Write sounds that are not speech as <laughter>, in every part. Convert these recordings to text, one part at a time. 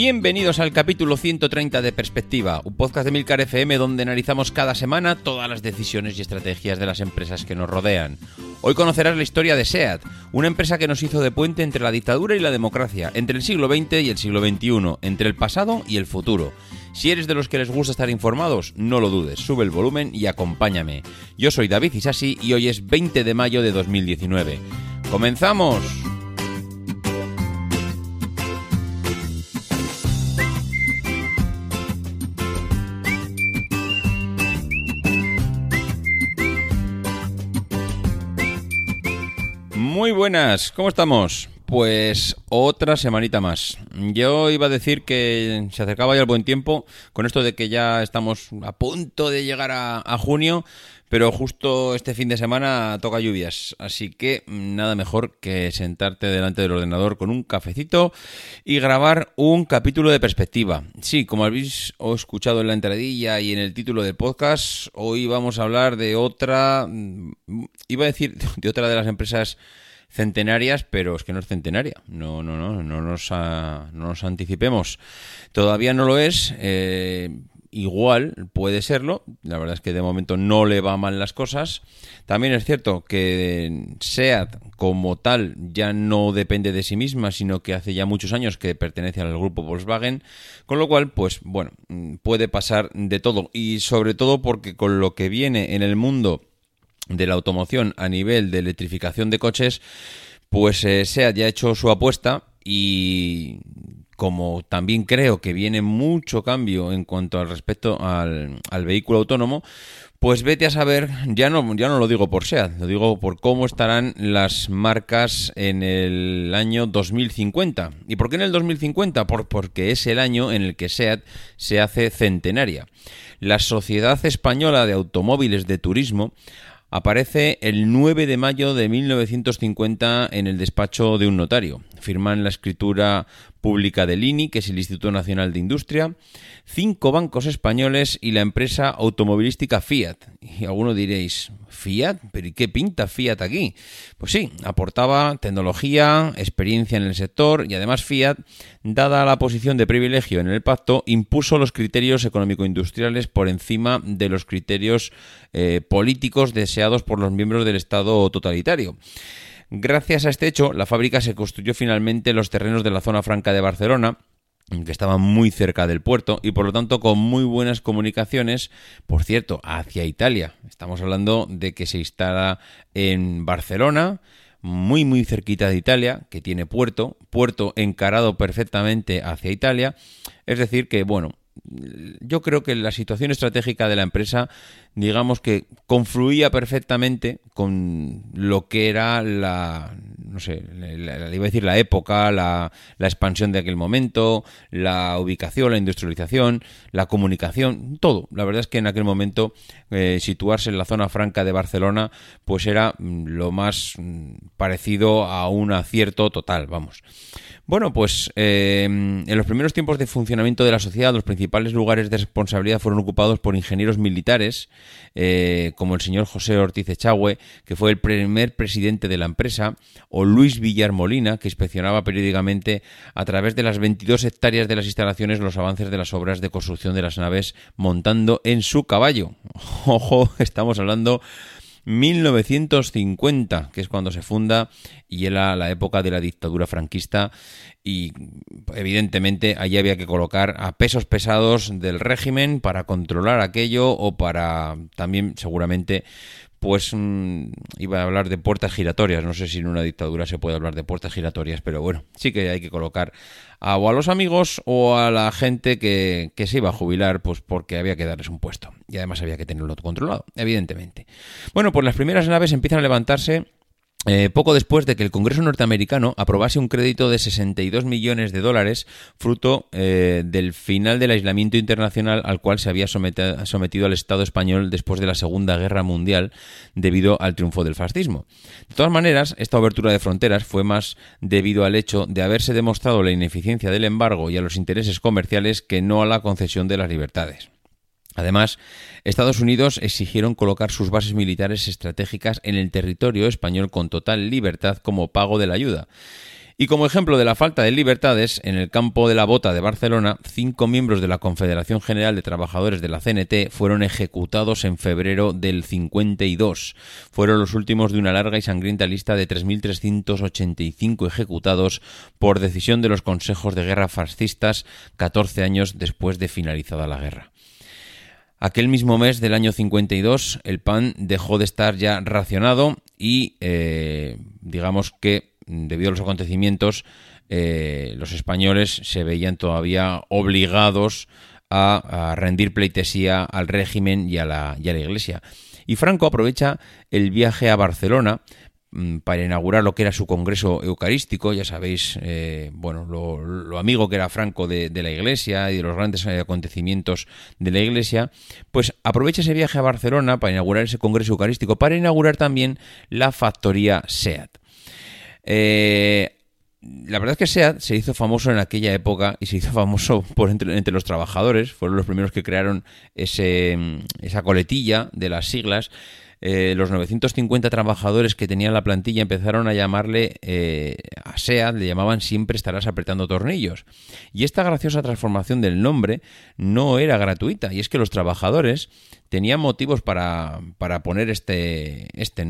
Bienvenidos al capítulo 130 de Perspectiva, un podcast de Milcar FM donde analizamos cada semana todas las decisiones y estrategias de las empresas que nos rodean. Hoy conocerás la historia de SEAT, una empresa que nos hizo de puente entre la dictadura y la democracia, entre el siglo XX y el siglo XXI, entre el pasado y el futuro. Si eres de los que les gusta estar informados, no lo dudes, sube el volumen y acompáñame. Yo soy David Isasi y hoy es 20 de mayo de 2019. ¡Comenzamos! Muy buenas, ¿cómo estamos? Pues otra semanita más. Yo iba a decir que se acercaba ya el buen tiempo con esto de que ya estamos a punto de llegar a, a junio, pero justo este fin de semana toca lluvias, así que nada mejor que sentarte delante del ordenador con un cafecito y grabar un capítulo de perspectiva. Sí, como habéis escuchado en la entradilla y en el título del podcast, hoy vamos a hablar de otra, mm, iba a decir <laughs> de otra de las empresas centenarias, pero es que no es centenaria. No, no, no, no nos, no nos anticipemos. Todavía no lo es. eh, igual puede serlo. La verdad es que de momento no le va mal las cosas. También es cierto que SEAT como tal ya no depende de sí misma, sino que hace ya muchos años que pertenece al grupo Volkswagen, con lo cual, pues bueno, puede pasar de todo y sobre todo porque con lo que viene en el mundo de la automoción a nivel de electrificación de coches, pues eh, SEAT ya ha hecho su apuesta y como también creo que viene mucho cambio en cuanto al respecto al, al vehículo autónomo, pues vete a saber, ya no, ya no lo digo por SEAT, lo digo por cómo estarán las marcas en el año 2050. ¿Y por qué en el 2050? Por, porque es el año en el que SEAT se hace centenaria. La Sociedad Española de Automóviles de Turismo Aparece el 9 de mayo de 1950 en el despacho de un notario. Firman la escritura pública del INI, que es el Instituto Nacional de Industria, cinco bancos españoles y la empresa automovilística Fiat. Y alguno diréis, ¿Fiat? ¿Pero y qué pinta Fiat aquí? Pues sí, aportaba tecnología, experiencia en el sector y además Fiat, dada la posición de privilegio en el pacto, impuso los criterios económico-industriales por encima de los criterios eh, políticos deseados por los miembros del Estado totalitario. Gracias a este hecho, la fábrica se construyó finalmente en los terrenos de la zona franca de Barcelona, que estaban muy cerca del puerto y por lo tanto con muy buenas comunicaciones, por cierto, hacia Italia. Estamos hablando de que se instala en Barcelona, muy muy cerquita de Italia, que tiene puerto, puerto encarado perfectamente hacia Italia. Es decir, que bueno, yo creo que la situación estratégica de la empresa, digamos que confluía perfectamente con lo que era la, no sé, la- la- iba a decir la época, la, la expansión de aquel momento, la ubicación, la industrialización, la comunicación, todo. La verdad es que en aquel momento eh, situarse en la zona franca de Barcelona, pues era mm, lo más mm, parecido a un acierto total, vamos. Bueno, pues eh, en los primeros tiempos de funcionamiento de la sociedad, los principales lugares de responsabilidad fueron ocupados por ingenieros militares, eh, como el señor José Ortiz Echagüe, que fue el primer presidente de la empresa, o Luis Villar Molina, que inspeccionaba periódicamente a través de las 22 hectáreas de las instalaciones los avances de las obras de construcción de las naves montando en su caballo. <laughs> Ojo, estamos hablando 1950, que es cuando se funda y era la época de la dictadura franquista. Y evidentemente allí había que colocar a pesos pesados del régimen para controlar aquello o para también seguramente pues mm, iba a hablar de puertas giratorias. No sé si en una dictadura se puede hablar de puertas giratorias, pero bueno, sí que hay que colocar a, o a los amigos o a la gente que, que se iba a jubilar, pues porque había que darles un puesto. Y además había que tenerlo controlado, evidentemente. Bueno, pues las primeras naves empiezan a levantarse eh, poco después de que el Congreso norteamericano aprobase un crédito de 62 millones de dólares, fruto eh, del final del aislamiento internacional al cual se había somete- sometido al Estado español después de la Segunda Guerra Mundial debido al triunfo del fascismo. De todas maneras, esta obertura de fronteras fue más debido al hecho de haberse demostrado la ineficiencia del embargo y a los intereses comerciales que no a la concesión de las libertades. Además, Estados Unidos exigieron colocar sus bases militares estratégicas en el territorio español con total libertad como pago de la ayuda. Y como ejemplo de la falta de libertades, en el campo de la Bota de Barcelona, cinco miembros de la Confederación General de Trabajadores de la CNT fueron ejecutados en febrero del 52. Fueron los últimos de una larga y sangrienta lista de 3.385 ejecutados por decisión de los consejos de guerra fascistas 14 años después de finalizada la guerra. Aquel mismo mes del año 52 el pan dejó de estar ya racionado y eh, digamos que debido a los acontecimientos eh, los españoles se veían todavía obligados a, a rendir pleitesía al régimen y a, la, y a la iglesia. Y Franco aprovecha el viaje a Barcelona mm, para inaugurar lo que era su congreso eucarístico, ya sabéis, eh, bueno, lo, amigo que era Franco de, la Iglesia y de los grandes eh, acontecimientos de la Iglesia, pues aprovecha ese viaje a Barcelona para inaugurar ese congreso eucarístico, para inaugurar también la factoría SEAT. Eh, la verdad es que SEAT se hizo famoso en aquella época y se hizo famoso <laughs> por entre, los trabajadores. Fueron los primeros que crearon ese, esa coletilla de las siglas. Eh, los 950 trabajadores que tenían la plantilla empezaron a llamarle eh, a SEAT, le llamaban siempre estarás apretando tornillos. Y esta graciosa transformación del nombre no era gratuita, y es que los trabajadores tenían motivos para, para poner este, este,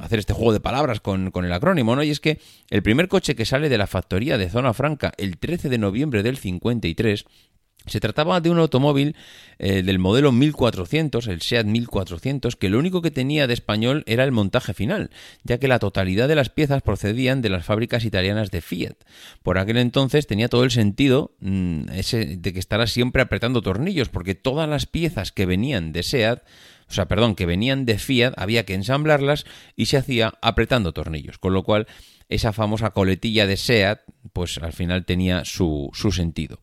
hacer este juego de palabras con, con, el acrónimo, ¿no? Y es que el primer coche que sale de la factoría de Zona Franca el 13 de noviembre del 53 se trataba de un automóvil eh, del modelo 1400, el SEAT 1400, que lo único que tenía de español era el montaje final, ya que la totalidad de las piezas procedían de las fábricas italianas de Fiat. Por aquel entonces tenía todo el sentido mmm, ese de que estará siempre apretando tornillos, porque todas las piezas que venían de SEAT o sea, perdón, que venían de Fiat, había que ensamblarlas y se hacía apretando tornillos, con lo cual esa famosa coletilla de SEAT, pues al final tenía su, su sentido.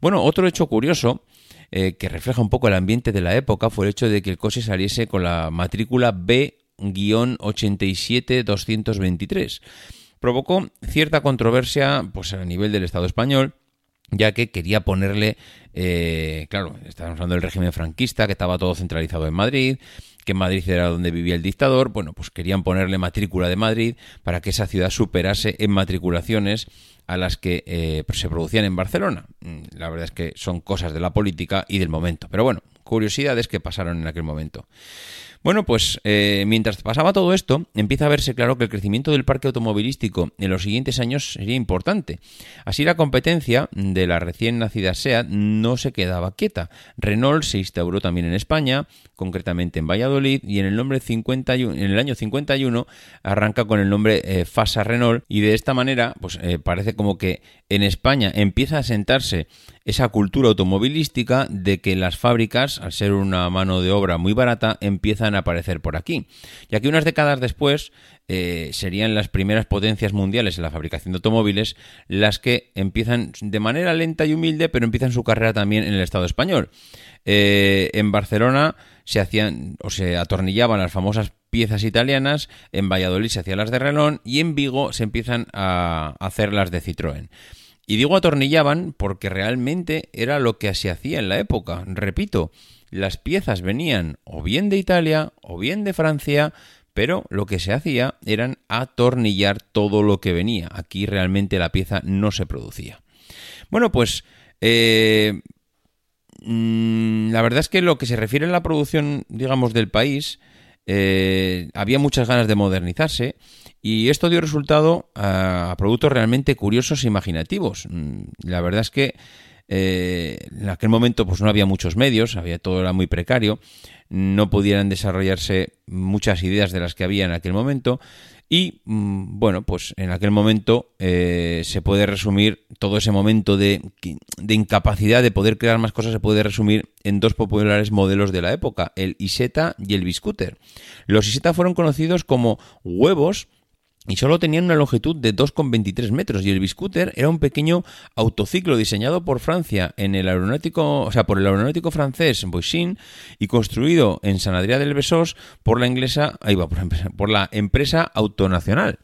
Bueno, otro hecho curioso eh, que refleja un poco el ambiente de la época fue el hecho de que el coche saliese con la matrícula B-87223. Provocó cierta controversia pues, a nivel del Estado español, ya que quería ponerle, eh, claro, estábamos hablando del régimen franquista, que estaba todo centralizado en Madrid, que Madrid era donde vivía el dictador, bueno, pues querían ponerle matrícula de Madrid para que esa ciudad superase en matriculaciones a las que eh, se producían en Barcelona. La verdad es que son cosas de la política y del momento, pero bueno, curiosidades que pasaron en aquel momento. Bueno, pues eh, mientras pasaba todo esto, empieza a verse claro que el crecimiento del parque automovilístico en los siguientes años sería importante. Así la competencia de la recién nacida SEAT no se quedaba quieta. Renault se instauró también en España, concretamente en Valladolid, y en el, nombre 51, en el año 51 arranca con el nombre eh, Fasa Renault, y de esta manera, pues eh, parece como que en España empieza a sentarse esa cultura automovilística de que las fábricas, al ser una mano de obra muy barata, empiezan a aparecer por aquí. Ya que unas décadas después eh, serían las primeras potencias mundiales en la fabricación de automóviles las que empiezan de manera lenta y humilde, pero empiezan su carrera también en el Estado español. Eh, en Barcelona se hacían o se atornillaban las famosas piezas italianas, en Valladolid se hacían las de Renault y en Vigo se empiezan a hacer las de Citroën. Y digo atornillaban porque realmente era lo que se hacía en la época. Repito, las piezas venían o bien de Italia o bien de Francia, pero lo que se hacía eran atornillar todo lo que venía. Aquí realmente la pieza no se producía. Bueno, pues eh, mmm, la verdad es que lo que se refiere a la producción, digamos, del país, eh, había muchas ganas de modernizarse y esto dio resultado a, productos realmente curiosos e imaginativos. La verdad es que eh, en aquel momento pues no había muchos medios, había todo era muy precario, no pudieran desarrollarse muchas ideas de las que había en aquel momento y mm, bueno, pues en aquel momento eh, se puede resumir todo ese momento de, de, incapacidad de poder crear más cosas, se puede resumir en dos populares modelos de la época, el Iseta y el Biscooter. Los Iseta fueron conocidos como huevos y solo tenían una longitud de 2,23 metros y el Biscooter era un pequeño autociclo diseñado por Francia en el aeronáutico, o sea, por el aeronáutico francés Boisin y construido en San Adrià del Besós por la inglesa, ahí va, por, por la empresa Autonacional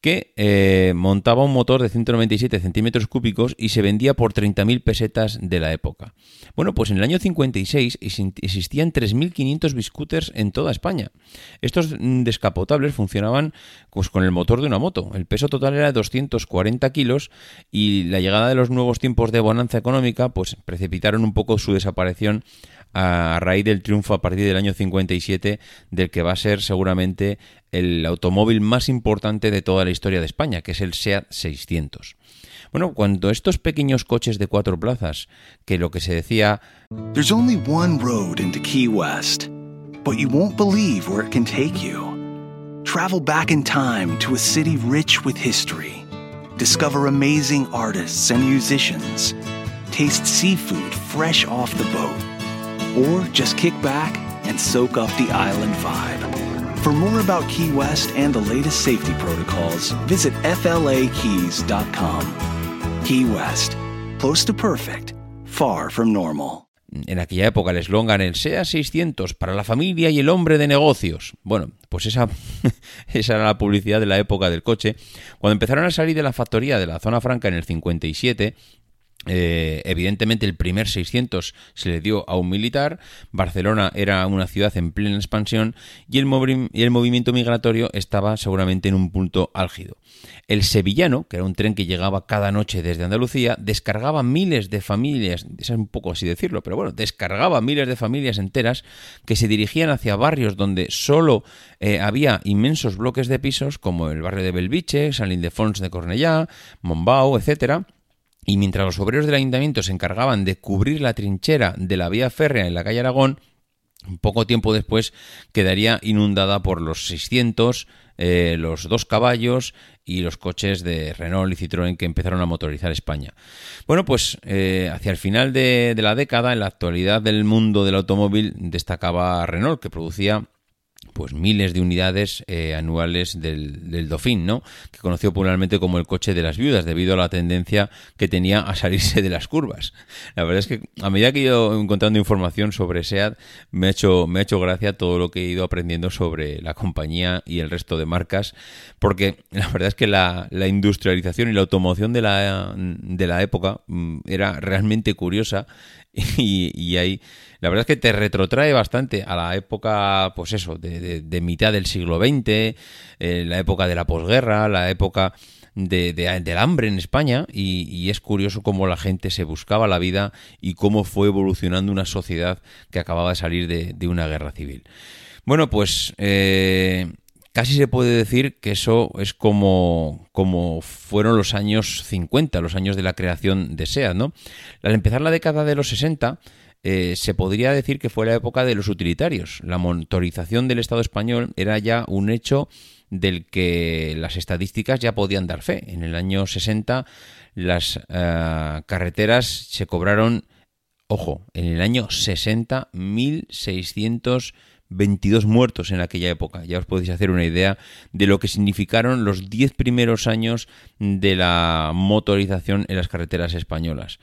que eh, montaba un motor de 197 centímetros cúbicos y se vendía por 30.000 pesetas de la época. Bueno, pues en el año 56 existían 3.500 biscooters en toda España. Estos descapotables funcionaban pues, con el motor de una moto. El peso total era de 240 kilos y la llegada de los nuevos tiempos de bonanza económica pues precipitaron un poco su desaparición a raíz del triunfo a partir del año 57 del que va a ser seguramente el automóvil más importante de toda la historia de España, que es el SEAT 600. Bueno, cuando estos pequeños coches de cuatro plazas, que lo que se decía... There's only one road into Key West, but you won't believe where it can take you. Travel back in time to a city rich with history. Discover amazing artists and musicians. Taste seafood fresh off the boat. Or just kick back and soak up the island vibe. For more about Key West and the latest safety protocols, visit FLAKeys.com. Key West, close to perfect, far from normal. En aquella época el eslogan el SEA 600 para la familia y el hombre de negocios. Bueno, pues esa, <laughs> esa era la publicidad de la época del coche. Cuando empezaron a salir de la factoría de la zona franca en el 57, eh, evidentemente el primer 600 se le dio a un militar, Barcelona era una ciudad en plena expansión y el, movimiento migratorio estaba seguramente en un punto álgido. El sevillano, que era un tren que llegaba cada noche desde Andalucía, descargaba miles de familias, es un poco así decirlo, pero bueno, descargaba miles de familias enteras que se dirigían hacia barrios donde solo eh, había inmensos bloques de pisos como el barrio de Belviche, San Ildefons de Cornellá, Mombau, etcétera y mientras los obreros del ayuntamiento se encargaban de cubrir la trinchera de la vía férrea en la calle Aragón, poco tiempo después quedaría inundada por los 600, eh, los dos caballos y los coches de Renault y Citroën que empezaron a motorizar España. Bueno, pues eh, hacia el final de, de la década, en la actualidad del mundo del automóvil, destacaba Renault, que producía pues miles de unidades eh, anuales del, del Dauphin, ¿no? Que conoció popularmente como el coche de las viudas, debido a la tendencia que tenía a salirse de las curvas. La verdad es que a medida que he ido encontrando información sobre SEAT, me ha hecho, me ha hecho gracia todo lo que he ido aprendiendo sobre la compañía y el resto de marcas, porque la verdad es que la, la industrialización y la automoción de la, de la época mm, era realmente curiosa <laughs> y, y hay la verdad es que te retrotrae bastante a la época, pues eso, de, de, mitad del siglo XX, eh, la época de la posguerra, la época de, de, del hambre en España y, y, es curioso cómo la gente se buscaba la vida y cómo fue evolucionando una sociedad que acababa de salir de, de una guerra civil. Bueno, pues eh, casi se puede decir que eso es como, como fueron los años 50, los años de la creación de SEAT, ¿no? Al empezar la década de los 60 eh, se podría decir que fue la época de los utilitarios. La motorización del Estado español era ya un hecho del que las estadísticas ya podían dar fe. En el año 60 las uh, carreteras se cobraron, ojo, en el año 60 1.622 muertos en aquella época. Ya os podéis hacer una idea de lo que significaron los 10 primeros años de la motorización en las carreteras españolas.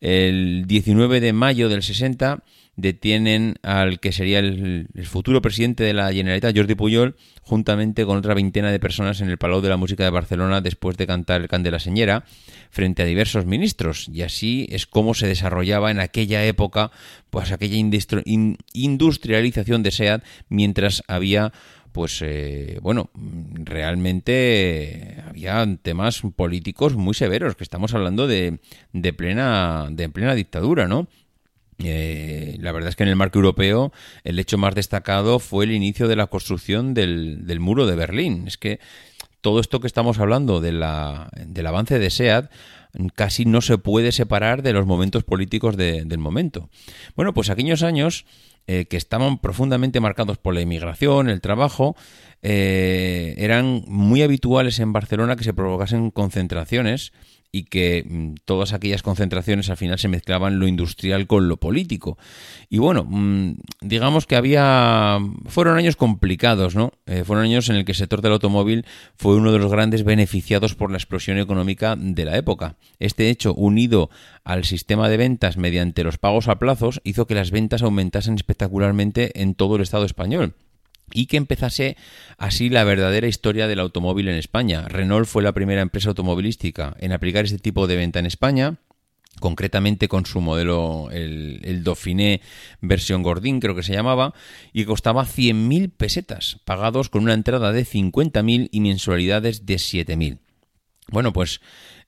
El 19 de mayo del 60 detienen al que sería el, futuro presidente de la Generalitat, Jordi Pujol, juntamente con otra veintena de personas en el Palau de la Música de Barcelona después de cantar el can de la señora frente a diversos ministros. Y así es como se desarrollaba en aquella época pues aquella industrialización de SEAT mientras había pues eh, bueno, realmente había temas políticos muy severos, que estamos hablando de, de plena, de plena dictadura, ¿no? Eh, la verdad es que en el marco europeo el hecho más destacado fue el inicio de la construcción del, del muro de Berlín. Es que todo esto que estamos hablando de la, del avance de SEAT casi no se puede separar de los momentos políticos de- del momento. Bueno, pues aquellos años eh, que estaban profundamente marcados por la inmigración, el trabajo, eh, eran muy habituales en Barcelona que se provocasen concentraciones y que mm, todas aquellas concentraciones al final se mezclaban lo industrial con lo político. Y bueno, mm, digamos que había... fueron años complicados, ¿no? Eh, fueron años en el que el sector del automóvil fue uno de los grandes beneficiados por la explosión económica de la época. Este hecho, unido al sistema de ventas mediante los pagos a plazos, hizo que las ventas aumentasen espectacularmente en todo el Estado español y que empezase así la verdadera historia del automóvil en España. Renault fue la primera empresa automovilística en aplicar este tipo de venta en España concretamente con su modelo, el, el Dauphiné versión Gordín, creo que se llamaba, y costaba 100.000 pesetas, pagados con una entrada de 50.000 y mensualidades de 7.000. Bueno, pues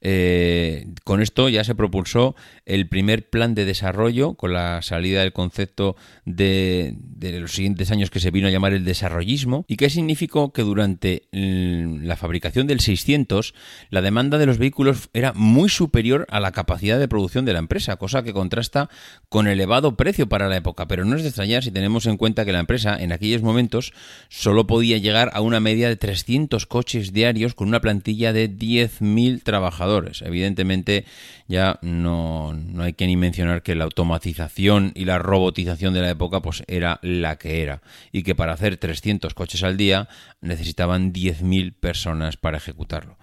eh, con esto ya se propulsó el primer plan de desarrollo con la salida del concepto de, de los siguientes años que se vino a llamar el desarrollismo y que significó que durante la fabricación del 600 la demanda de los vehículos era muy superior a la capacidad de producción de la empresa, cosa que contrasta con elevado precio para la época, pero no es de extrañar si tenemos en cuenta que la empresa en aquellos momentos solo podía llegar a una media de 300 coches diarios con una plantilla de 10.000 trabajadores. Evidentemente ya no, no hay que ni mencionar que la automatización y la robotización de la época pues era la que era y que para hacer 300 coches al día necesitaban 10.000 personas para ejecutarlo.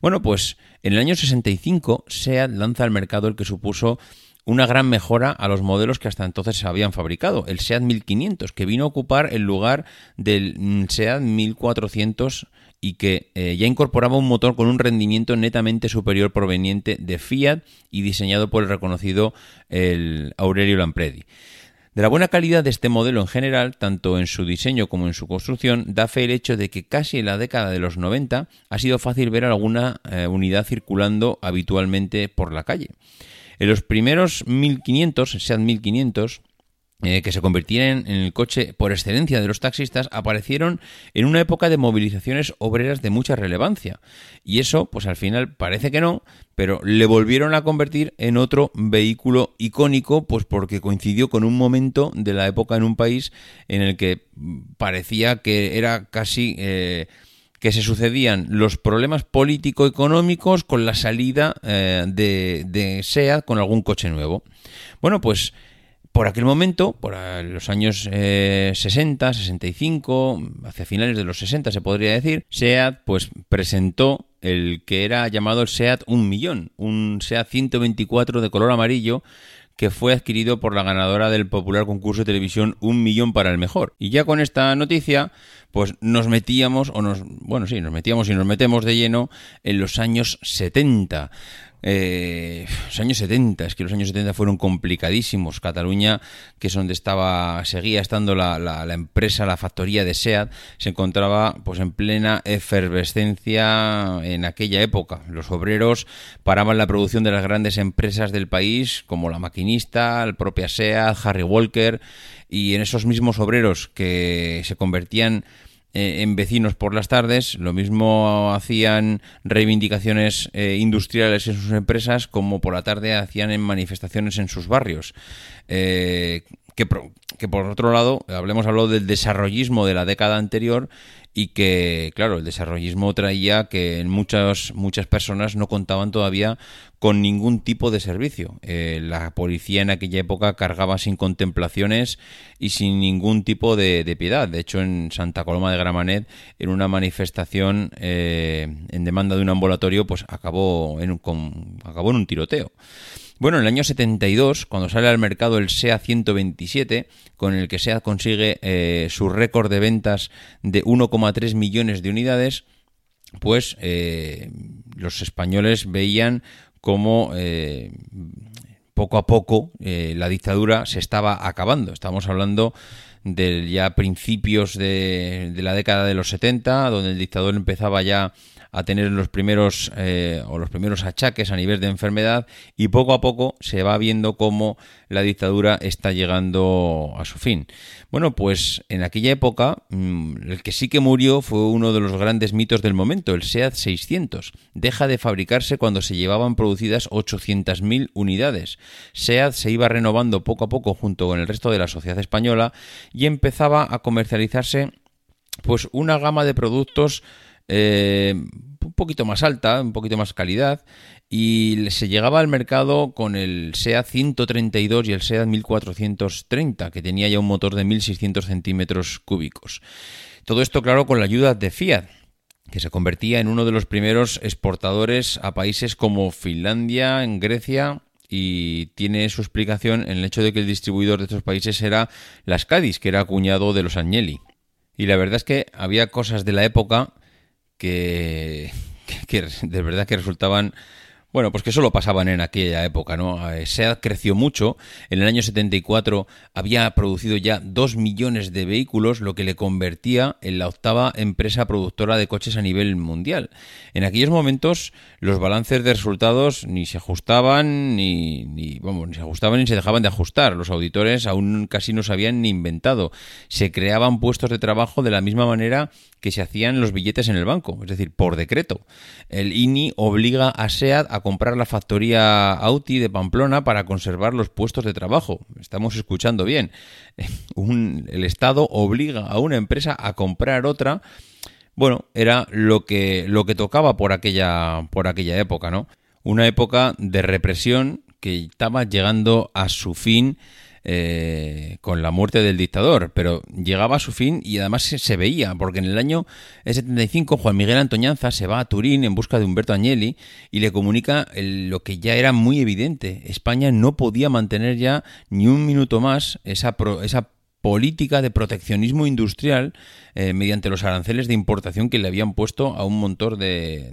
Bueno, pues en el año 65 SEAT lanza al mercado el que supuso una gran mejora a los modelos que hasta entonces se habían fabricado, el SEAT 1500, que vino a ocupar el lugar del mm, SEAT 1400 y que eh, ya incorporaba un motor con un rendimiento netamente superior proveniente de Fiat y diseñado por el reconocido el Aurelio Lampredi. De la buena calidad de este modelo en general, tanto en su diseño como en su construcción, da fe el hecho de que casi en la década de los 90 ha sido fácil ver alguna eh, unidad circulando habitualmente por la calle. En los primeros 1500, SEAT 1500, eh, que se convirtieron en el coche por excelencia de los taxistas, aparecieron en una época de movilizaciones obreras de mucha relevancia. Y eso, pues al final parece que no, pero le volvieron a convertir en otro vehículo icónico, pues porque coincidió con un momento de la época en un país en el que parecía que era casi... eh, que se sucedían los problemas político-económicos con la salida eh, de, de SEAT con algún coche nuevo. Bueno, pues por aquel momento, por los años eh, 60, 65, hacia finales de los 60 se podría decir, SEAT pues presentó el que era llamado el SEAT 1 millón, un SEAT 124 de color amarillo que fue adquirido por la ganadora del popular concurso de televisión Un Millón para el Mejor. Y ya con esta noticia, pues nos metíamos, o nos, bueno, sí, nos metíamos y nos metemos de lleno en los años 70. Eh, los años 70, es que los años 70 fueron complicadísimos. Cataluña, que es donde estaba, seguía estando la, la- empresa, la factoría de SEAT, se encontraba pues en plena efervescencia en aquella época. Los obreros paraban la producción de las grandes empresas del país, como la maquinista, la propia SEAT, Harry Walker, y en esos mismos obreros que se convertían eh, en vecinos por las tardes, lo mismo hacían reivindicaciones eh, industriales en sus empresas como por la tarde hacían en manifestaciones en sus barrios. Eh, que, que por otro lado, hablemos hablado del desarrollismo de la década anterior y que, claro, el desarrollismo traía que muchas, muchas personas no contaban todavía con ningún tipo de servicio. Eh, la policía en aquella época cargaba sin contemplaciones y sin ningún tipo de, de piedad. De hecho, en Santa Coloma de Gramanet, en una manifestación eh, en demanda de un ambulatorio, pues acabó en un, con- acabó en un tiroteo. Bueno, en el año 72, cuando sale al mercado el SEA 127, con el que SEA consigue eh, su récord de ventas de 1,3 millones de unidades, pues eh, los españoles veían cómo eh, poco a poco eh, la dictadura se estaba acabando. Estamos hablando de ya principios de, de la década de los 70, donde el dictador empezaba ya a tener los primeros eh, o los primeros achaques a nivel de enfermedad y poco a poco se va viendo cómo la dictadura está llegando a su fin. Bueno, pues en aquella época mm, el que sí que murió fue uno de los grandes mitos del momento, el SEAT 600. Deja de fabricarse cuando se llevaban producidas 800.000 unidades. SEAT se iba renovando poco a poco junto con el resto de la sociedad española y empezaba a comercializarse pues una gama de productos eh, un poquito más alta, un poquito más calidad y se llegaba al mercado con el SEAT 132 y el SEAT 1430 que tenía ya un motor de 1600 centímetros cúbicos. Todo esto claro con la ayuda de Fiat que se convertía en uno de los primeros exportadores a países como Finlandia, en Grecia y tiene su explicación en el hecho de que el distribuidor de estos países era Las Cádiz, que era cuñado de los Agnelli. Y la verdad es que había cosas de la época que, que de verdad que resultaban bueno, pues que solo pasaban en aquella época, ¿no? Eh, SEAT creció mucho. En el año 74 había producido ya dos millones de vehículos, lo que le convertía en la octava empresa productora de coches a nivel mundial. En aquellos momentos los balances de resultados ni se ajustaban, ni, ni, vamos, ni se ajustaban ni se dejaban de ajustar. Los auditores aún casi no se habían ni inventado. Se creaban puestos de trabajo de la misma manera que se hacían los billetes en el banco, es decir, por decreto. El INI obliga a SEAT a comprar la factoría Audi de Pamplona para conservar los puestos de trabajo. Estamos escuchando bien. <laughs> El Estado obliga a una empresa a comprar otra. Bueno, era lo que, lo que tocaba por aquella, por aquella época, ¿no? Una época de represión que estaba llegando a su fin eh, con la muerte del dictador, pero llegaba a su fin y además se, veía, porque en el año 75 Juan Miguel Antoñanza se va a Turín en busca de Humberto Agnelli y le comunica lo que ya era muy evidente, España no podía mantener ya ni un minuto más esa, esa política de proteccionismo industrial eh, mediante los aranceles de importación que le habían puesto a un montón de-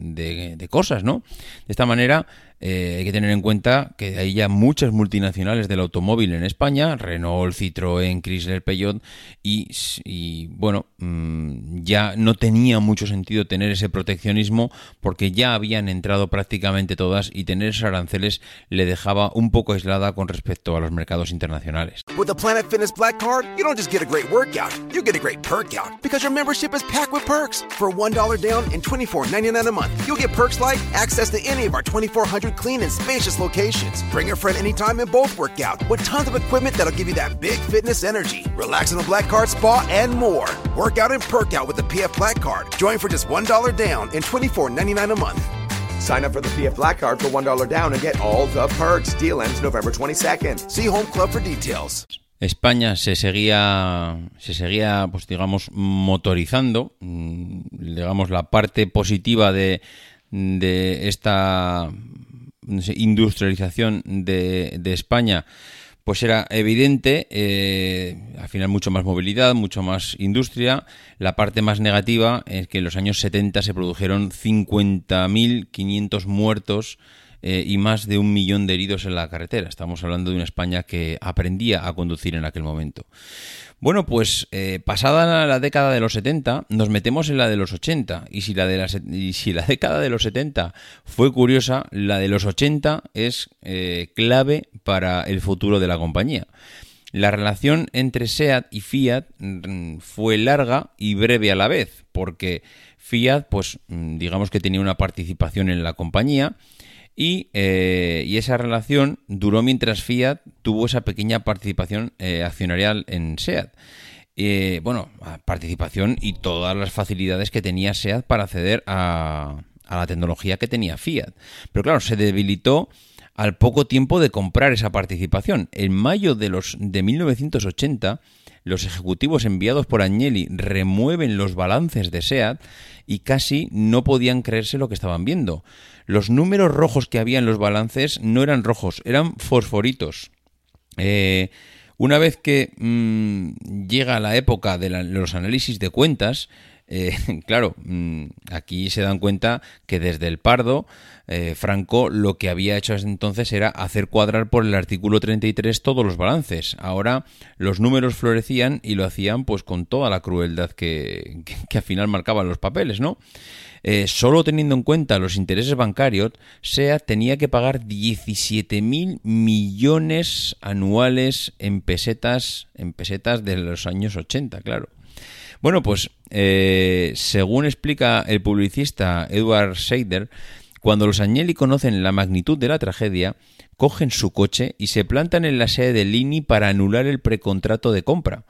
de cosas, ¿no? De esta manera eh, hay que tener en cuenta que hay ya muchas multinacionales del automóvil en España, Renault, Citroën, Chrysler, Peugeot, y, y, bueno, mm, ya no tenía mucho sentido tener ese proteccionismo porque ya habían entrado prácticamente todas y tener esos aranceles le dejaba un poco aislada con respecto a los mercados internacionales. With the Planet Fitness Black Card, you don't just get a great workout, you get a great perk out because your membership is packed with perks. For $1 down and $24.99 a month, you'll get perks like access to any of our 2,400 clean and spacious locations. Bring a friend anytime and both work out with tons of equipment that'll give you that big fitness energy. Relax in the Black Card Spa and more. Work out and perk out with the PF Black Card. Join for just $1 down and $24.99 a month. Sign up for the PF Black Card for $1 down and get all the perks. Deal ends November 22nd. See Home Club for details. España se seguía, se seguía, pues digamos, motorizando, mm, digamos, la parte positiva de, de esta industrialización de, España, pues era evidente, eh, al final mucho más movilidad, mucho más industria. La parte más negativa es que en los años 70 se produjeron 50.500 muertos eh, y más de un millón de heridos en la carretera. Estamos hablando de una España que aprendía a conducir en aquel momento. Bueno, pues eh, pasada la década de los 70, nos metemos en la de los 80. Y si la, de la, y si la década de los 70 fue curiosa, la de los 80 es eh, clave para el futuro de la compañía. La relación entre SEAT y Fiat mm, fue larga y breve a la vez, porque Fiat, pues mm, digamos que tenía una participación en la compañía y, eh, y esa relación duró mientras Fiat tuvo esa pequeña participación eh, accionarial en SEAT. Eh, bueno, participación y todas las facilidades que tenía SEAT para acceder a, a la tecnología que tenía Fiat. Pero claro, se debilitó al poco tiempo de comprar esa participación. En mayo de, los, de 1980, los ejecutivos enviados por Agnelli remueven los balances de SEAT y casi no podían creerse lo que estaban viendo. Los números rojos que había en los balances no eran rojos, eran fosforitos. Eh, una vez que mm, llega la época de los análisis de cuentas, Eh, <laughs> claro, mm, aquí se dan cuenta que desde el Pardo, eh, Franco lo que había hecho entonces era hacer cuadrar por el artículo 33 todos los balances. Ahora los números florecían y lo hacían pues con toda la crueldad que, <laughs> que al final marcaban los papeles, ¿no? Eh, solo teniendo en cuenta los intereses bancarios, SEAT tenía que pagar 17.000 millones anuales en pesetas, en pesetas de los años 80, claro. Bueno, pues eh, según explica el publicista Edward Seider, cuando los Agnelli conocen la magnitud de la tragedia, cogen su coche y se plantan en la sede de Lini para anular el precontrato de compra.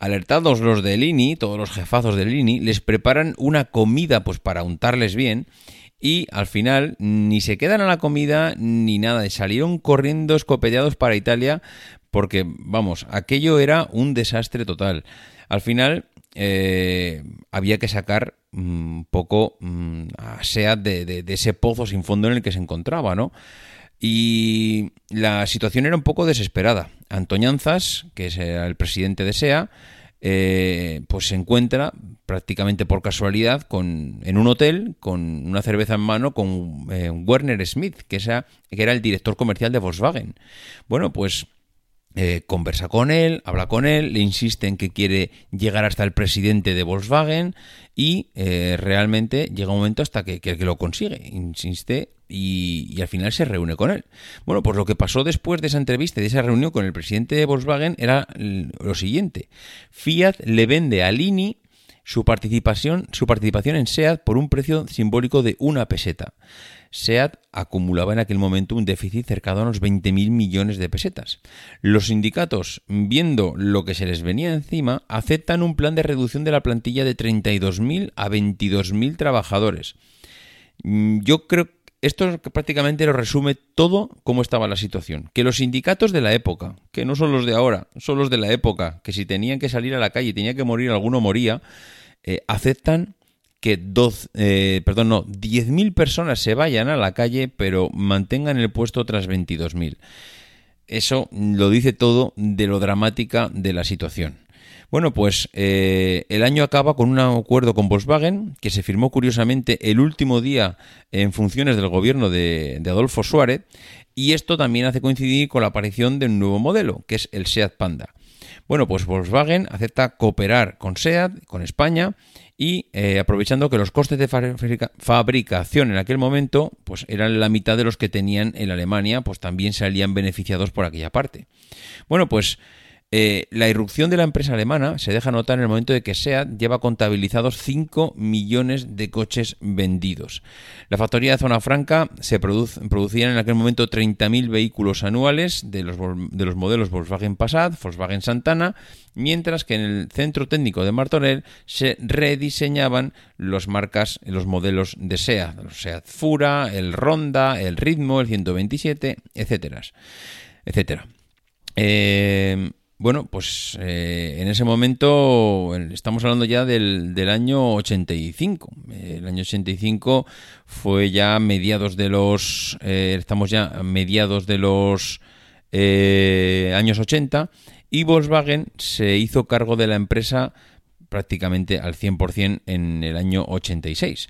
Alertados los de Lini, todos los jefazos de Lini, les preparan una comida pues para untarles bien y al final ni se quedan a la comida ni nada, salieron corriendo escopeteados para Italia porque, vamos, aquello era un desastre total. Al final eh, había que sacar un poco mm, a SEAT de, de, de ese pozo sin fondo en el que se encontraba, ¿no? Y la situación era un poco desesperada. Antoñanzas, que es el presidente de SEA, eh, pues se encuentra prácticamente por casualidad con, en un hotel con una cerveza en mano con eh, Werner Smith, que, esa, que era el director comercial de Volkswagen. Bueno, pues eh, conversa con él, habla con él, le insiste en que quiere llegar hasta el presidente de Volkswagen y eh, realmente llega un momento hasta que, que, que lo consigue. Insiste y, al final se reúne con él. Bueno, pues lo que pasó después de esa entrevista, de esa reunión con el presidente de Volkswagen, era lo siguiente. Fiat le vende a Lini su participación, su participación en SEAT por un precio simbólico de una peseta. SEAT acumulaba en aquel momento un déficit cercano a los 20.000 millones de pesetas. Los sindicatos, viendo lo que se les venía encima, aceptan un plan de reducción de la plantilla de 32.000 a 22.000 trabajadores. Yo creo esto prácticamente lo resume todo cómo estaba la situación. Que los sindicatos de la época, que no son los de ahora, son los de la época, que si tenían que salir a la calle y tenía que morir, alguno moría, eh, aceptan que dos, eh, perdón, no, 10.000 personas se vayan a la calle, pero mantengan el puesto tras 22.000. Eso lo dice todo de lo dramática de la situación. Bueno, pues eh, el año acaba con un acuerdo con Volkswagen que se firmó curiosamente el último día en funciones del gobierno de, Adolfo Suárez y esto también hace coincidir con la aparición de un nuevo modelo, que es el SEAT Panda. Bueno, pues Volkswagen acepta cooperar con SEAT, con España, y eh, aprovechando que los costes de fabrica fabricación en aquel momento pues eran la mitad de los que tenían en Alemania, pues también salían beneficiados por aquella parte. Bueno, pues eh, la irrupción de la empresa alemana se deja notar en el momento de que SEAT lleva contabilizados 5 millones de coches vendidos. La factoría de Zona Franca se produce, producían en aquel momento 30.000 vehículos anuales de los, de los modelos Volkswagen Passat, Volkswagen Santana, mientras que en el centro técnico de Martorell se rediseñaban los marcas, los modelos de SEAT, el SEAT Fura, el Ronda, el Ritmo, el 127, etcétera, etcétera. Eh, bueno, pues eh, en ese momento estamos hablando ya del, del, año 85. El año 85 fue ya mediados de los... Eh, estamos ya mediados de los eh, años 80 y Volkswagen se hizo cargo de la empresa prácticamente al 100% en el año 86.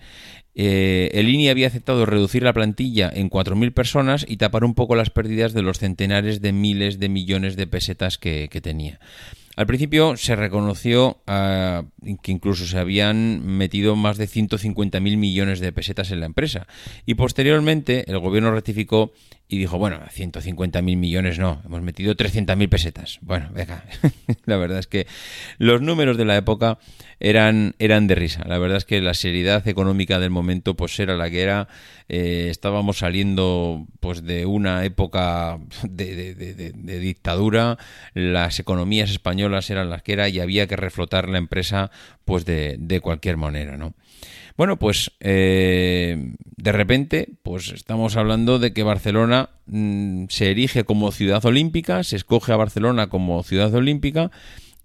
Eh, el INI había aceptado reducir la plantilla en 4.000 personas y tapar un poco las pérdidas de los centenares de miles de millones de pesetas que, tenía. Al principio se reconoció uh, que incluso se habían metido más de 150.000 millones de pesetas en la empresa y posteriormente el gobierno rectificó y dijo, bueno, 150.000 millones no, hemos metido 300.000 pesetas. Bueno, venga, <laughs> la verdad es que los números de la época eran, eran de risa. La verdad es que la seriedad económica del momento pues era la que era. Eh, estábamos saliendo pues de una época de, dictadura, las economías españolas eran las que era y había que reflotar la empresa pues de, cualquier manera, ¿no? Bueno, pues eh, de repente, pues estamos hablando de que Barcelona mmm, se erige como ciudad olímpica, se escoge a Barcelona como ciudad olímpica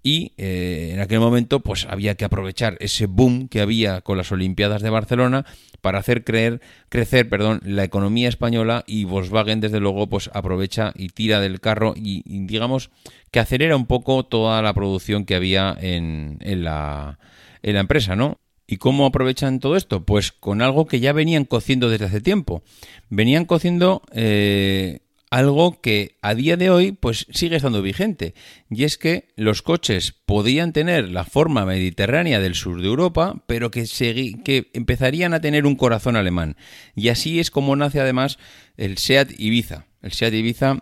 y eh, en aquel momento pues había que aprovechar ese boom que había con las Olimpiadas de Barcelona para hacer creer, crecer perdón, la economía española y Volkswagen desde luego pues aprovecha y tira del carro y, y digamos que acelera un poco toda la producción que había en, en, la, en la empresa, ¿no? ¿Y cómo aprovechan todo esto? Pues con algo que ya venían cociendo desde hace tiempo. Venían cociendo eh, algo que a día de hoy pues sigue estando vigente y es que los coches podían tener la forma mediterránea del sur de Europa pero que, que empezarían a tener un corazón alemán y así es como nace además el Seat Ibiza el Seat Ibiza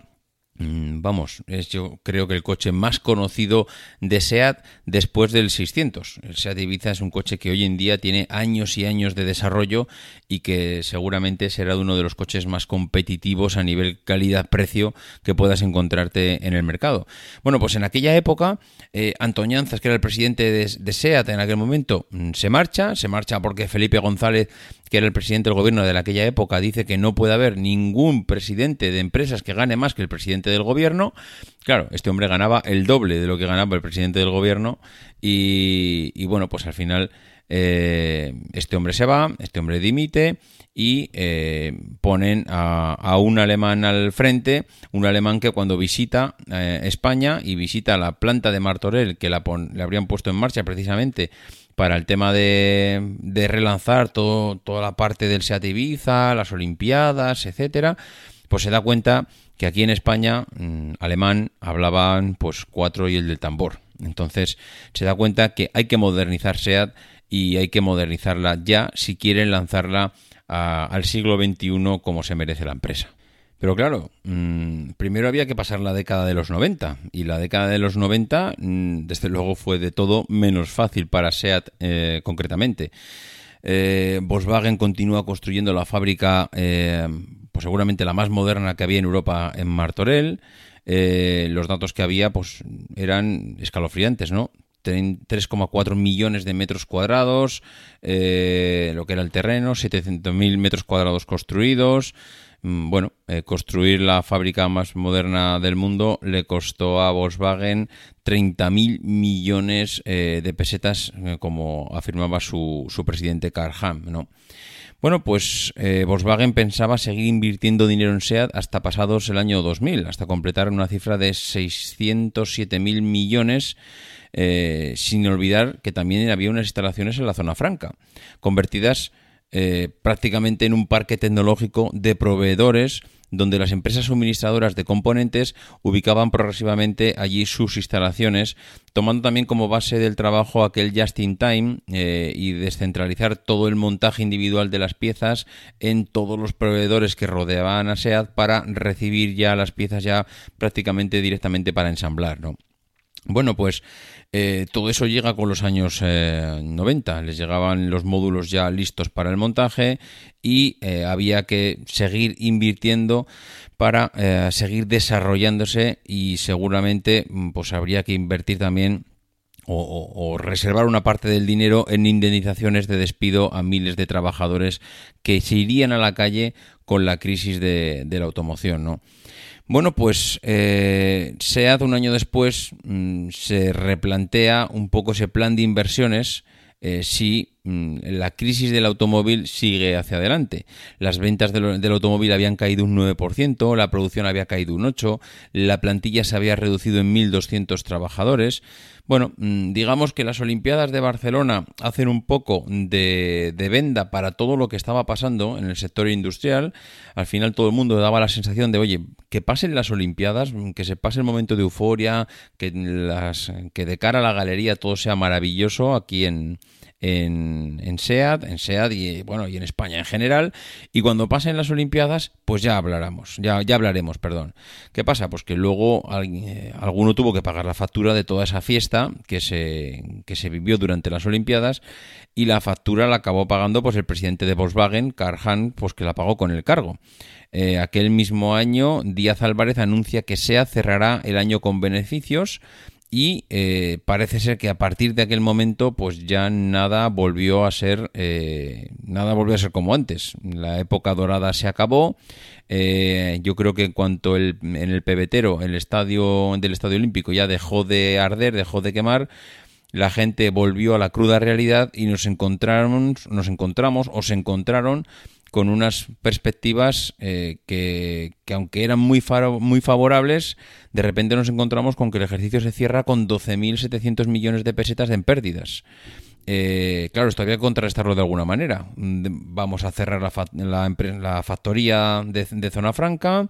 Vamos, es yo creo que el coche más conocido de SEAT después del 600. El SEAT Ibiza es un coche que hoy en día tiene años y años de desarrollo y que seguramente será uno de los coches más competitivos a nivel calidad-precio que puedas encontrarte en el mercado. Bueno, pues en aquella época, eh, Antoñanzas, que era el presidente de, de SEAT en aquel momento, mm, se marcha, se marcha porque Felipe González que era el presidente del gobierno de aquella época, dice que no puede haber ningún presidente de empresas que gane más que el presidente del gobierno. Claro, este hombre ganaba el doble de lo que ganaba el presidente del gobierno y, bueno, pues al final eh, este hombre se va, este hombre dimite y eh, ponen a, a un alemán al frente, un alemán que cuando visita eh, España y visita la planta de Martorell, que la, pon- le habrían puesto en marcha precisamente para el tema de, de relanzar todo, toda la parte del Seat Ibiza, las Olimpiadas, etcétera, pues se da cuenta que aquí en España, mm, alemán, hablaban pues cuatro y el del tambor. Entonces se da cuenta que hay que modernizar SEAT y hay que modernizarla ya si quieren lanzarla a- al siglo XXI como se merece la empresa. Pero claro, mm, primero había que pasar la década de los 90 y la década de los 90 mm, desde luego fue de todo menos fácil para SEAT eh, concretamente. Eh, Volkswagen continúa construyendo la fábrica, eh, pues seguramente la más moderna que había en Europa en Martorell. Eh, los datos que había pues eran escalofriantes, ¿no? Tren- 3,4 millones de metros cuadrados, lo que era el terreno, 700.000 metros cuadrados construidos. Mm, Bueno, eh, construir la fábrica más moderna del mundo le costó a Volkswagen 30.000 millones eh, de pesetas, eh, como afirmaba su, su presidente Karl Ham, ¿no? Bueno, pues Volkswagen pensaba seguir invirtiendo dinero en SEAT hasta pasados el año 2000, hasta completar una cifra de 607.000 millones, sin olvidar que también había unas instalaciones en la zona franca, convertidas eh, prácticamente en un parque tecnológico de proveedores donde las empresas suministradoras de componentes ubicaban progresivamente allí sus instalaciones, tomando también como base del trabajo aquel just in time eh, y descentralizar todo el montaje individual de las piezas en todos los proveedores que rodeaban a SEAT para recibir ya las piezas ya prácticamente directamente para ensamblar, ¿no? Bueno, pues eh, todo eso llega con los años eh, 90. Les llegaban los módulos ya listos para el montaje y eh, había que seguir invirtiendo para eh, seguir desarrollándose y seguramente mm, pues habría que invertir también o, reservar una parte del dinero en indemnizaciones de despido a miles de trabajadores que se irían a la calle con la crisis de, la automoción, ¿no? Bueno, pues eh, SEAT un año después mm, se replantea un poco ese plan de inversiones eh, si la crisis del automóvil sigue hacia adelante. Las ventas del, automóvil habían caído un 9%, la producción había caído un 8%, la plantilla se había reducido en 1.200 trabajadores. Bueno, mm, digamos que las Olimpiadas de Barcelona hacen un poco de, de venda para todo lo que estaba pasando en el sector industrial. Al final todo el mundo daba la sensación de, oye, que pasen las Olimpiadas, que se pase el momento de euforia, que, que de cara a la galería todo sea maravilloso aquí en, en, en en SEAT y bueno y en España en general. Y cuando pasen las Olimpiadas, pues ya hablaremos, ya, ya hablaremos, perdón. ¿Qué pasa? Pues que luego eh, alguno tuvo que pagar la factura de toda esa fiesta que se, que se vivió durante las Olimpiadas y la factura la acabó pagando pues el presidente de Volkswagen, Karl pues que la pagó con el cargo. Eh, aquel mismo año, Díaz Álvarez anuncia que SEAT cerrará el año con beneficios y eh, parece ser que a partir de aquel momento pues ya nada volvió a ser eh, nada volvió a ser como antes. La época dorada se acabó. Eh, yo creo que en cuanto el, en el pebetero el estadio del estadio olímpico ya dejó de arder dejó de quemar la gente volvió a la cruda realidad y nos encontraron nos encontramos o se encontraron con unas perspectivas eh, que, que aunque eran muy, muy favorables, de repente nos encontramos con que el ejercicio se cierra con 12.700 millones de pesetas en pérdidas. eh, claro, esto había que contrarrestarlo de alguna manera. Vamos a cerrar la, la factoría de, Zona Franca,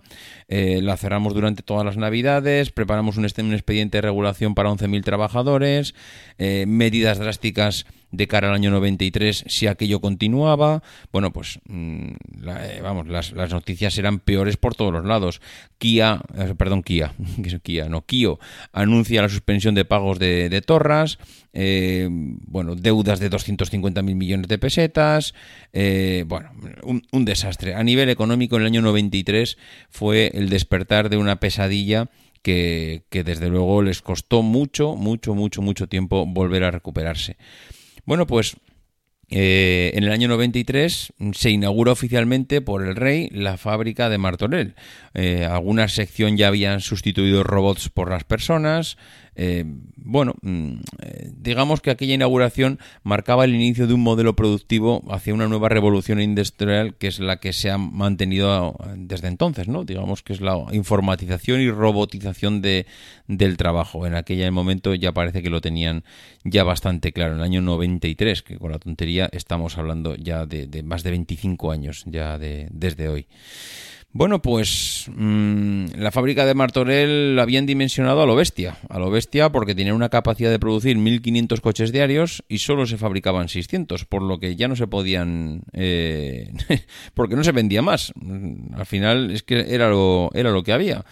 eh, la cerramos durante todas las Navidades, preparamos un, un expediente de regulación para 11.000 trabajadores, eh, medidas drásticas de cara al año 93 si aquello continuaba. Bueno, pues mm, eh, vamos, las, las noticias eran peores por todos los lados. Kia, eh, perdón, <laughs> Kia, no, Kio, anuncia la suspensión de pagos de, de torras, eh, bueno, deudas de 250.000 millones de pesetas, eh, bueno, un, un desastre. A nivel económico, en el año 93 fue el despertar de una pesadilla que, que desde luego les costó mucho, mucho, mucho, mucho tiempo volver a recuperarse. Bueno, pues eh, en el año 93 se inaugura oficialmente por el rey la fábrica de Martorell. Eh, alguna sección ya habían sustituido robots por las personas. Eh, bueno, mm, eh, digamos que aquella inauguración marcaba el inicio de un modelo productivo hacia una nueva revolución industrial que es la que se ha mantenido desde entonces, ¿no? Digamos que es la informatización y robotización de, del trabajo. En aquel momento ya parece que lo tenían ya bastante claro. En el año 93, que con la tontería estamos hablando ya de, más de 25 años ya de, desde hoy. Bueno, pues mmm, la fábrica de Martorell la habían dimensionado a lo bestia, a lo bestia porque tenían una capacidad de producir 1.500 coches diarios y solo se fabricaban 600, por lo que ya no se podían, eh, <laughs> porque no se vendía más. Al final es que era lo, era lo que había.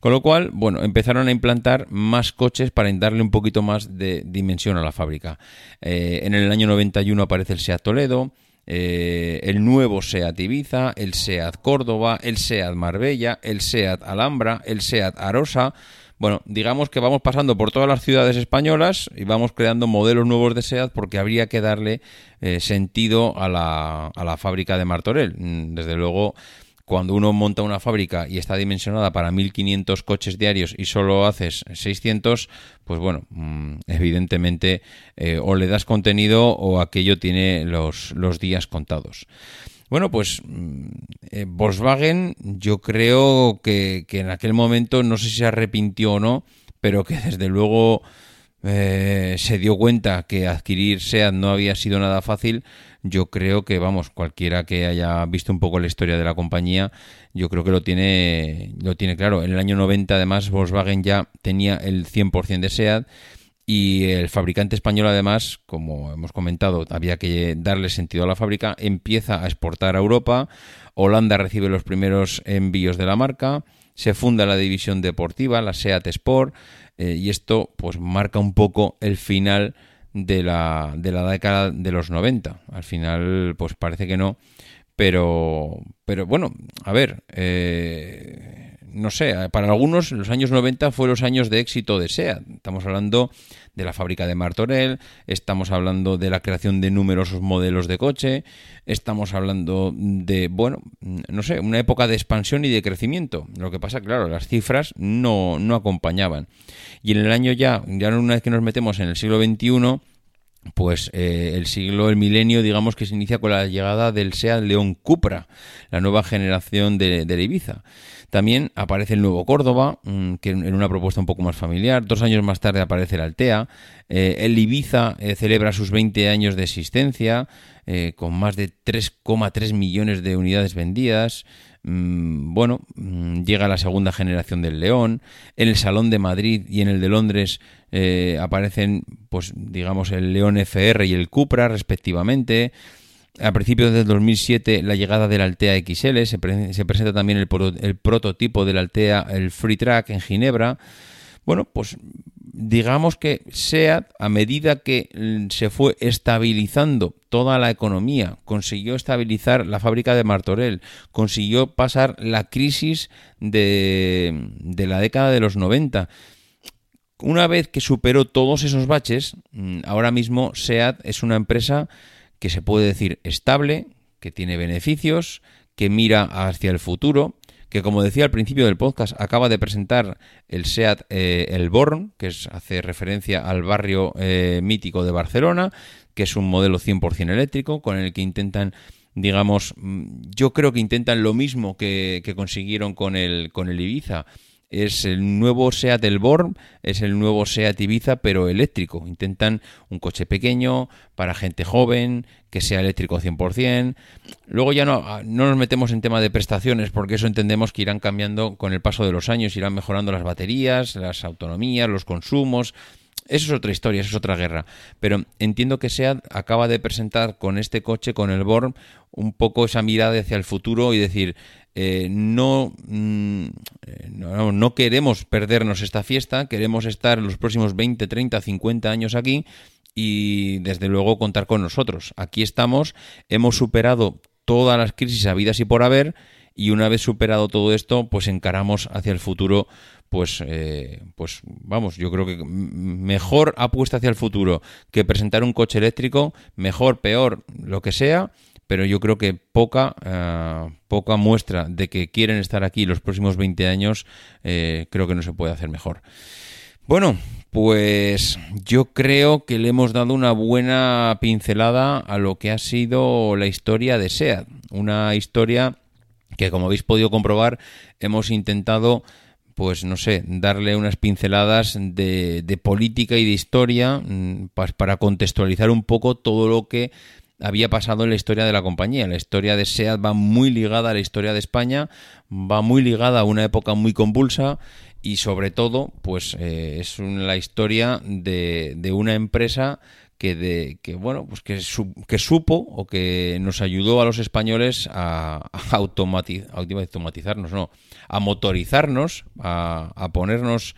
Con lo cual, bueno, empezaron a implantar más coches para darle un poquito más de dimensión a la fábrica. Eh, en el año 91 aparece el SEAT Toledo, eh, el nuevo SEAT Ibiza, el SEAT Córdoba, el SEAT Marbella, el SEAT Alhambra, el SEAT Arosa. Bueno, digamos que vamos pasando por todas las ciudades españolas y vamos creando modelos nuevos de SEAT porque habría que darle eh, sentido a la, a la fábrica de Martorell. Mm, Desde luego, cuando uno monta una fábrica y está dimensionada para 1500 coches diarios y solo haces 600, pues bueno, mm, evidentemente eh, o le das contenido o aquello tiene los, los días contados. Bueno, pues mm, eh, Volkswagen yo creo que, que en aquel momento no sé si se arrepintió o no, pero que desde luego eh, se dio cuenta que adquirir SEAT no había sido nada fácil, yo creo que, vamos, cualquiera que haya visto un poco la historia de la compañía, yo creo que lo tiene, lo tiene claro. En el año 90, además, Volkswagen ya tenía el 100% de SEAT y el fabricante español, además, como hemos comentado, había que darle sentido a la fábrica, empieza a exportar a Europa, Holanda recibe los primeros envíos de la marca, se funda la división deportiva, la SEAT Sport, eh, y esto pues marca un poco el final de la, de la década de los 90. Al final, pues parece que no, pero, pero bueno, a ver, eh, no sé, para algunos los años 90 fue los años de éxito de SEAT. Estamos hablando de la fábrica de Martorell, estamos hablando de la creación de numerosos modelos de coche, estamos hablando de, bueno, no sé, una época de expansión y de crecimiento. Lo que pasa, claro, las cifras no, no acompañaban. Y en el año ya, ya una vez que nos metemos en el siglo XXI, pues eh, el siglo, el milenio, digamos que se inicia con la llegada del SEAT León Cupra, la nueva generación de Ibiza. También aparece el nuevo Córdoba, mmm, que en una propuesta un poco más familiar. Dos años más tarde aparece el Altea. Eh, el Ibiza eh, celebra sus 20 años de existencia, eh, con más de 3,3 millones de unidades vendidas. Mm, bueno, mm, llega la segunda generación del León. En el Salón de Madrid y en el de Londres aparecen, pues, digamos, el León FR y el Cupra, respectivamente. A principios del 2007, la llegada del Altea XL, se, pre se presenta también el, pro el, prototipo del Altea, el Free Track en Ginebra. Bueno, pues digamos que SEAT, a medida que se fue estabilizando toda la economía, consiguió estabilizar la fábrica de Martorell, consiguió pasar la crisis de, la década de los 90. Una vez que superó todos esos baches, ahora mismo SEAT es una empresa que se puede decir estable, que tiene beneficios, que mira hacia el futuro, que como decía al principio del podcast, acaba de presentar el SEAT eh, El Born, que hace referencia al barrio eh, mítico de Barcelona, que es un modelo 100% eléctrico, con el que intentan, digamos, yo creo que intentan lo mismo que, que consiguieron con el, con el Ibiza, es el nuevo SEAT Elborn, es el nuevo SEAT Ibiza, pero eléctrico. Intentan un coche pequeño, para gente joven, que sea eléctrico 100%. Luego ya no, no nos metemos en tema de prestaciones, porque eso entendemos que irán cambiando con el paso de los años, irán mejorando las baterías, las autonomías, los consumos. Eso es otra historia, eso es otra guerra. Pero entiendo que SEAT acaba de presentar con este coche, con el Born, un poco esa mirada hacia el futuro y decir, eh, no, mm, eh, no, no queremos perdernos esta fiesta, queremos estar los próximos 20, 30, 50 años aquí y desde luego contar con nosotros. Aquí estamos, hemos superado todas las crisis habidas y por haber y una vez superado todo esto, pues encaramos hacia el futuro pues, eh, pues vamos, yo creo que mejor apuesta hacia el futuro que presentar un coche eléctrico, mejor, peor, lo que sea, pero yo creo que poca, eh, poca muestra de que quieren estar aquí los próximos 20 años, eh, creo que no se puede hacer mejor. Bueno, pues yo creo que le hemos dado una buena pincelada a lo que ha sido la historia de SEAT. Una historia que, como habéis podido comprobar, hemos intentado pues no sé, darle unas pinceladas de, de política y de historia mm, para contextualizar un poco todo lo que había pasado en la historia de la compañía. La historia de SEAT va muy ligada a la historia de España, va muy ligada a una época muy convulsa y sobre todo, pues eh, es la historia de, de una empresa que de que bueno pues que, que supo o que nos ayudó a los españoles a, a, automatizarnos no a motorizarnos a, a ponernos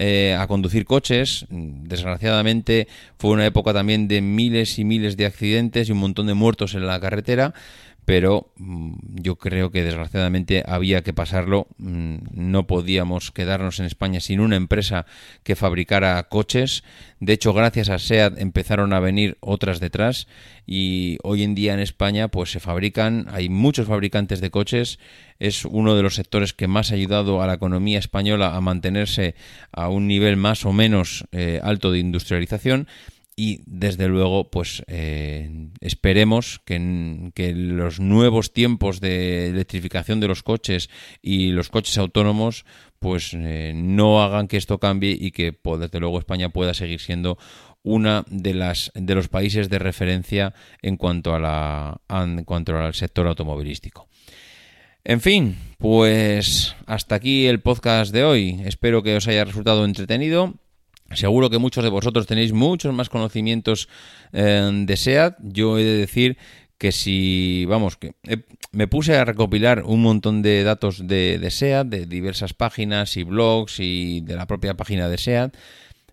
eh, a conducir coches. Desgraciadamente fue una época también de miles y miles de accidentes y un montón de muertos en la carretera pero mm, yo creo que desgraciadamente había que pasarlo. Mm, no podíamos quedarnos en España sin una empresa que fabricara coches. De hecho, gracias a SEAT empezaron a venir otras detrás y hoy en día en España pues se fabrican, hay muchos fabricantes de coches. Es uno de los sectores que más ha ayudado a la economía española a mantenerse a un nivel más o menos eh, alto de industrialización y desde luego pues eh, esperemos que, los nuevos tiempos de electrificación de los coches y los coches autónomos pues eh, no hagan que esto cambie y que pues, desde luego España pueda seguir siendo una de las de los países de referencia en cuanto a la en cuanto al sector automovilístico. En fin, pues hasta aquí el podcast de hoy. Espero que os haya resultado entretenido Seguro que muchos de vosotros tenéis muchos más conocimientos eh, de SEAT. Yo he de decir que si, vamos, que me puse a recopilar un montón de datos de, de SEAT, de diversas páginas y blogs y de la propia página de SEAT,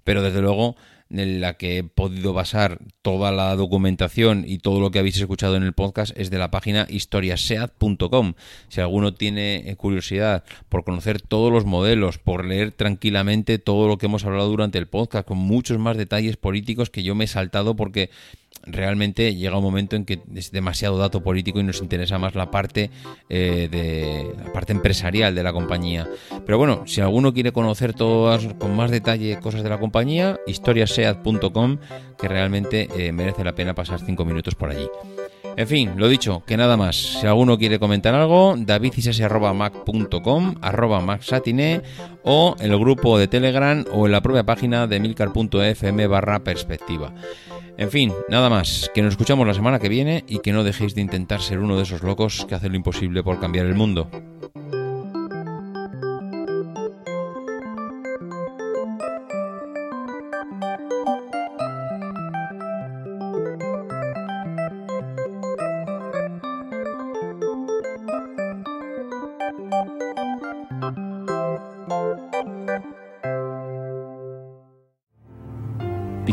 pero desde luego en la que he podido basar toda la documentación y todo lo que habéis escuchado en el podcast es de la página historiaseat.com. Si alguno tiene eh, curiosidad por conocer todos los modelos, por leer tranquilamente todo lo que hemos hablado durante el podcast, con muchos más detalles políticos que yo me he saltado porque realmente llega un momento en que es demasiado dato político y nos interesa más la parte eh, de la parte empresarial de la compañía. Pero bueno, si alguno quiere conocer todas con más detalle cosas de la compañía, historiaseat.com, que realmente eh, merece la pena pasar cinco minutos por allí. En fin, lo dicho, que nada más. Si alguno quiere comentar algo, davidcisasi.mac.com, arroba maxatine, o en el grupo de Telegram o en la propia página de milcar.fm barra perspectiva. En fin, nada más, que nos escuchamos la semana que viene y que no dejéis de intentar ser uno de esos locos que hacen lo imposible por cambiar el mundo.